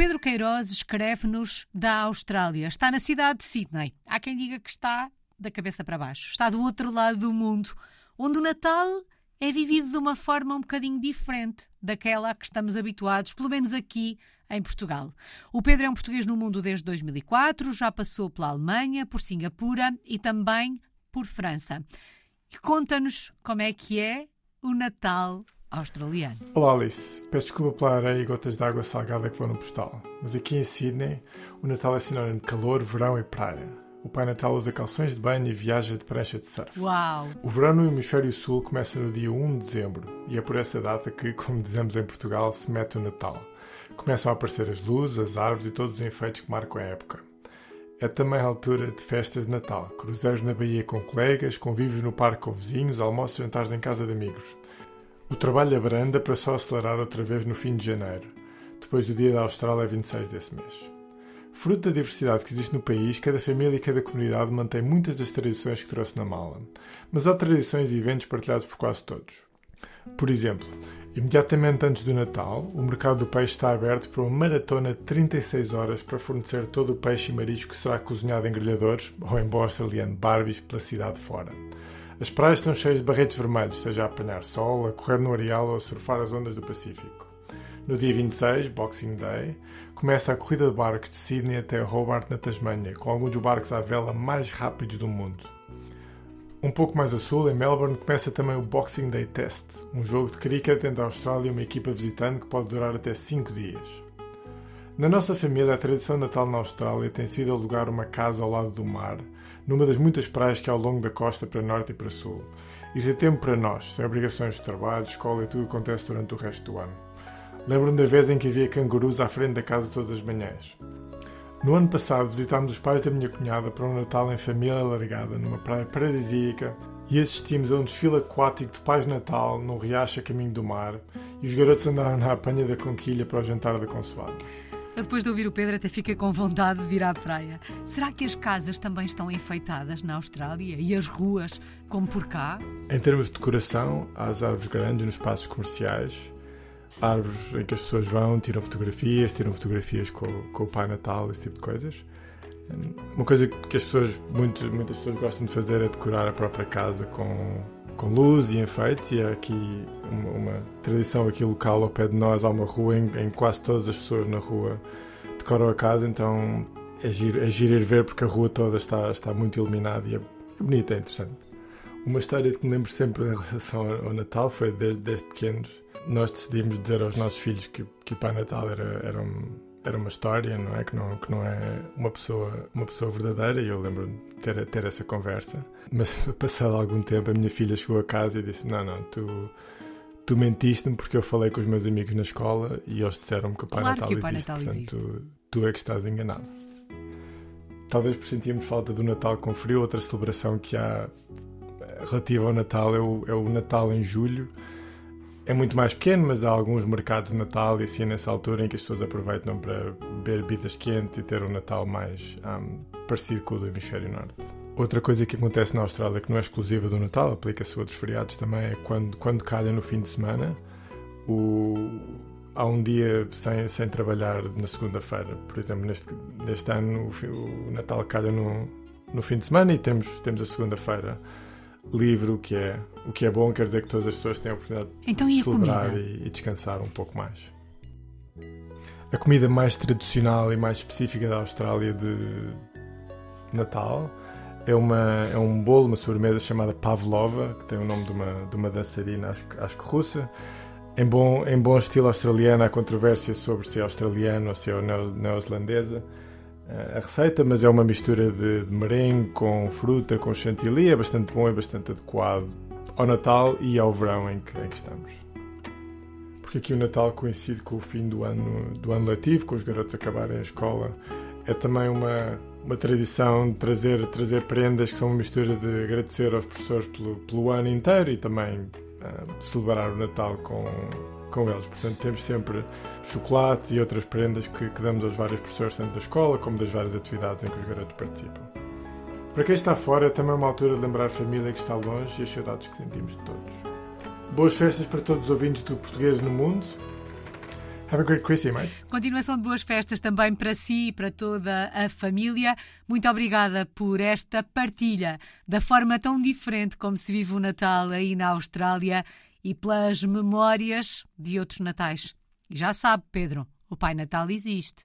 Pedro Queiroz escreve-nos da Austrália. Está na cidade de Sydney. Há quem diga que está da cabeça para baixo. Está do outro lado do mundo, onde o Natal é vivido de uma forma um bocadinho diferente daquela a que estamos habituados, pelo menos aqui em Portugal. O Pedro é um português no mundo desde 2004, já passou pela Alemanha, por Singapura e também por França. E conta-nos como é que é o Natal australiano. Olá Alice, peço desculpa pela areia e gotas de água salgada que vão no postal, mas aqui em Sydney o Natal é sinónimo de calor, verão e praia. O Pai Natal usa calções de banho e viaja de prancha de surf. Uau! O verão no hemisfério sul começa no dia 1 de dezembro e é por essa data que, como dizemos em Portugal, se mete o Natal. Começam a aparecer as luzes, as árvores e todos os enfeites que marcam a época. É também a altura de festas de Natal, cruzeiros na Bahia com colegas, convívios no parque com vizinhos, almoços e jantares em casa de amigos. O trabalho abranda para só acelerar outra vez no fim de janeiro, depois do dia da Austrália 26 desse mês. Fruto da diversidade que existe no país, cada família e cada comunidade mantém muitas das tradições que trouxe na mala, mas há tradições e eventos partilhados por quase todos. Por exemplo, imediatamente antes do Natal, o mercado do peixe está aberto para uma maratona de 36 horas para fornecer todo o peixe e marisco que será cozinhado em grelhadores ou em bom australiano barbies pela cidade fora. As praias estão cheias de barretes vermelhos, seja a apanhar sol, a correr no areal ou a surfar as ondas do Pacífico. No dia 26, Boxing Day, começa a corrida de barcos de Sydney até Hobart, na Tasmânia, com alguns dos barcos à vela mais rápidos do mundo. Um pouco mais a sul, em Melbourne, começa também o Boxing Day Test, um jogo de cricket entre a Austrália e uma equipa visitante que pode durar até 5 dias. Na nossa família, a tradição natal na Austrália tem sido alugar uma casa ao lado do mar, numa das muitas praias que há ao longo da costa para norte e para sul. Ir ter tempo para nós, sem obrigações de trabalho, escola e tudo acontece durante o resto do ano. Lembro-me da vez em que havia cangurus à frente da casa todas as manhãs. No ano passado visitámos os pais da minha cunhada para um Natal em família alargada numa praia paradisíaca e assistimos a um desfile aquático de Pais Natal num riacho a caminho do mar e os garotos andaram na apanha da conquilha para o jantar da consoada. Depois de ouvir o Pedro, até fica com vontade de ir à praia. Será que as casas também estão enfeitadas na Austrália e as ruas, como por cá? Em termos de decoração, há as árvores grandes nos espaços comerciais, árvores em que as pessoas vão, tiram fotografias, tiram fotografias com, com o Pai Natal, esse tipo de coisas. Uma coisa que as pessoas, muito, muitas pessoas gostam de fazer é decorar a própria casa com, com luz e enfeite. E há aqui uma, uma, tradição aqui local ao pé de nós. Há uma rua em, em quase todas as pessoas na rua decoram a casa, então é giro, é giro ir ver porque a rua toda está, está muito iluminada e é, é bonita, é interessante. Uma história que me lembro sempre em relação ao Natal foi desde, desde pequenos. Nós decidimos dizer aos nossos filhos que, que o Pai Natal era, era, um, era uma história, não é? Que não, que não é uma pessoa, uma pessoa verdadeira. E eu lembro de ter, ter essa conversa. Mas passado algum tempo, a minha filha chegou a casa e disse: Não, não, tu tu mentiste-me porque eu falei com os meus amigos na escola e eles disseram-me que o Pai claro Natal que o Pai existe. Natal Portanto, existe. Tu, tu é que estás enganado. Talvez por sentirmos falta do Natal com frio, outra celebração que há eh, relativa ao Natal é o, é o Natal em julho. É muito mais pequeno, mas há alguns mercados de Natal e assim nessa altura em que as pessoas aproveitam para beber bebidas quentes e ter um Natal mais um, parecido com o do Hemisfério Norte. Outra coisa que acontece na Austrália que não é exclusiva do Natal, aplica-se a outros feriados também, é quando, quando calha no fim de semana, o, há um dia sem, sem trabalhar na segunda-feira. Por exemplo, neste, neste ano o, o, Natal calha no, no fim de semana e temos, temos a segunda-feira livre, o que, é, o que é bom, quer dizer que todas as pessoas têm a oportunidade então, de celebrar e, e descansar um pouco mais. A comida mais tradicional e mais específica da Austrália de Natal é, uma, é um bolo, uma sobremesa chamada pavlova, que tem o nome de uma, de uma dançarina, acho, acho que russa. Em bom, em bom estilo australiano, há controvérsia sobre se é australiano ou se é neozelandesa a receita, mas é uma mistura de, de merengue com fruta, com chantilly, é bastante bom, é bastante adequado ao Natal e ao verão em que, em que estamos. Porque aqui o Natal coincide com o fim do ano, do ano letivo, com os garotos acabarem a escola. É também uma, uma tradição de trazer, trazer prendas que são uma mistura de agradecer aos professores pelo, pelo ano inteiro e também uh, celebrar o Natal com, com eles. Portanto, temos sempre chocolate e outras prendas que, que damos aos vários professores, tanto da escola como das várias atividades em que os garotos participam. Para quem está fora, é também uma altura de lembrar a família que está longe e as saudades que sentimos de todos. Boas festas para todos os ouvintes do Português no Mundo. Have a great Christmas, mate. Continuação de boas festas também para si e para toda a família. Muito obrigada por esta partilha da forma tão diferente como se vive o Natal aí na Austrália e pelas memórias de outros natais. E já sabe, Pedro, o Pai Natal existe.